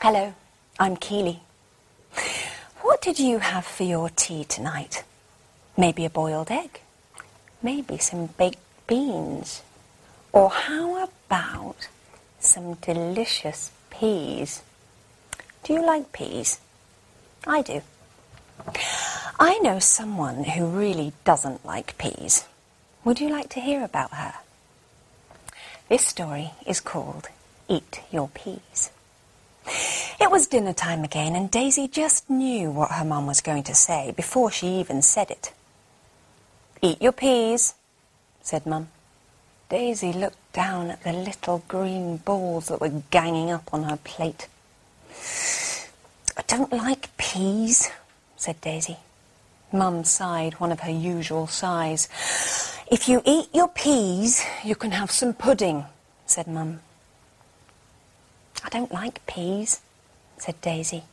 Hello, I'm Keely. What did you have for your tea tonight? Maybe a boiled egg? Maybe some baked beans? Or how about some delicious peas? Do you like peas? I do. I know someone who really doesn't like peas. Would you like to hear about her? This story is called Eat Your Peas. It was dinner time again, and Daisy just knew what her mum was going to say before she even said it. Eat your peas, said mum. Daisy looked down at the little green balls that were ganging up on her plate. I don't like peas, said Daisy. Mum sighed one of her usual sighs. If you eat your peas, you can have some pudding, said Mum. I don't like peas, said Daisy.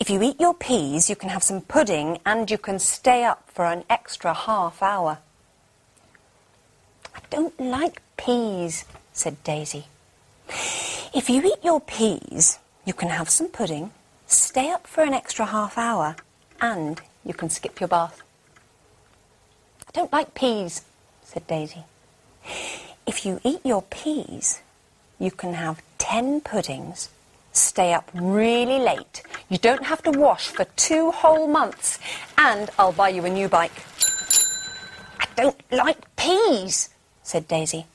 If you eat your peas, you can have some pudding and you can stay up for an extra half hour. I don't like peas, said Daisy. If you eat your peas, you can have some pudding, stay up for an extra half hour, and you can skip your bath. I don't like peas, said Daisy. If you eat your peas, you can have ten puddings, stay up really late. You don't have to wash for two whole months, and I'll buy you a new bike. I don't like peas, said Daisy.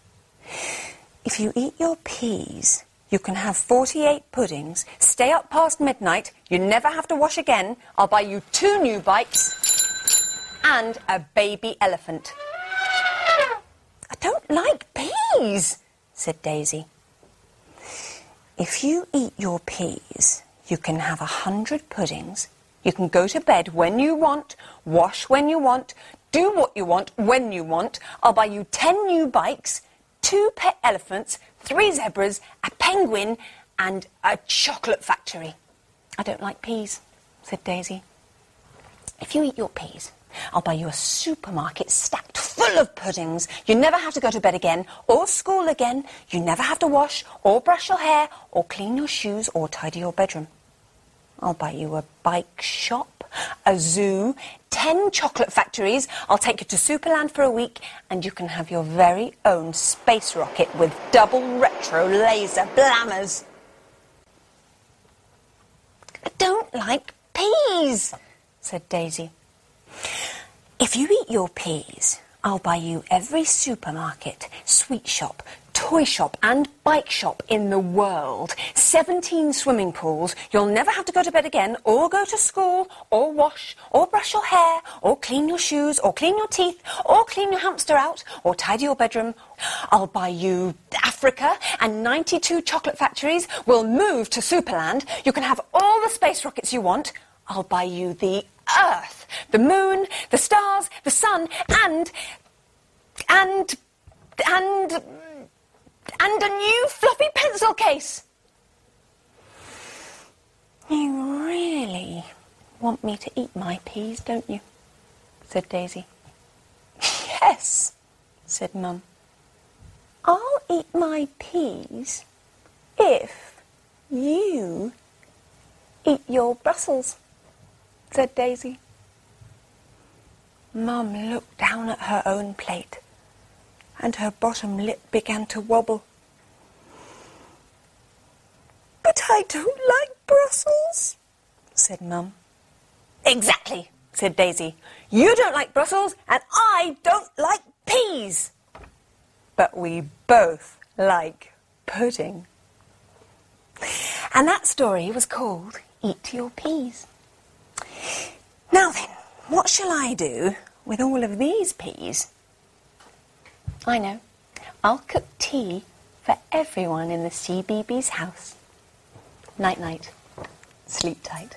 If you eat your peas, you can have 48 puddings, stay up past midnight, you never have to wash again, I'll buy you two new bikes, and a baby elephant. I don't like peas, said Daisy. If you eat your peas, you can have a hundred puddings, you can go to bed when you want, wash when you want, do what you want when you want. I'll buy you ten new bikes, two pet elephants, three zebras, a penguin, and a chocolate factory. I don't like peas, said Daisy. If you eat your peas, I'll buy you a supermarket stacked full of puddings. You never have to go to bed again or school again. You never have to wash or brush your hair or clean your shoes or tidy your bedroom. I'll buy you a bike shop, a zoo, ten chocolate factories. I'll take you to Superland for a week and you can have your very own space rocket with double retro laser blammers. I don't like peas, said Daisy. If you eat your peas, I'll buy you every supermarket, sweet shop, toy shop and bike shop in the world. 17 swimming pools. You'll never have to go to bed again or go to school or wash or brush your hair or clean your shoes or clean your teeth or clean your hamster out or tidy your bedroom. I'll buy you Africa and 92 chocolate factories. We'll move to Superland. You can have all the space rockets you want. I'll buy you the Earth, the moon, the stars, the sun, and. and. and. and a new fluffy pencil case. You really want me to eat my peas, don't you? said Daisy. Yes, said Mum. I'll eat my peas if you eat your Brussels said Daisy. Mum looked down at her own plate, and her bottom lip began to wobble. But I don't like Brussels, said Mum. Exactly, said Daisy. You don't like Brussels, and I don't like peas. But we both like pudding. And that story was called Eat Your Peas. Now then, what shall I do with all of these peas? I know. I'll cook tea for everyone in the CBeebies house. Night night. Sleep tight.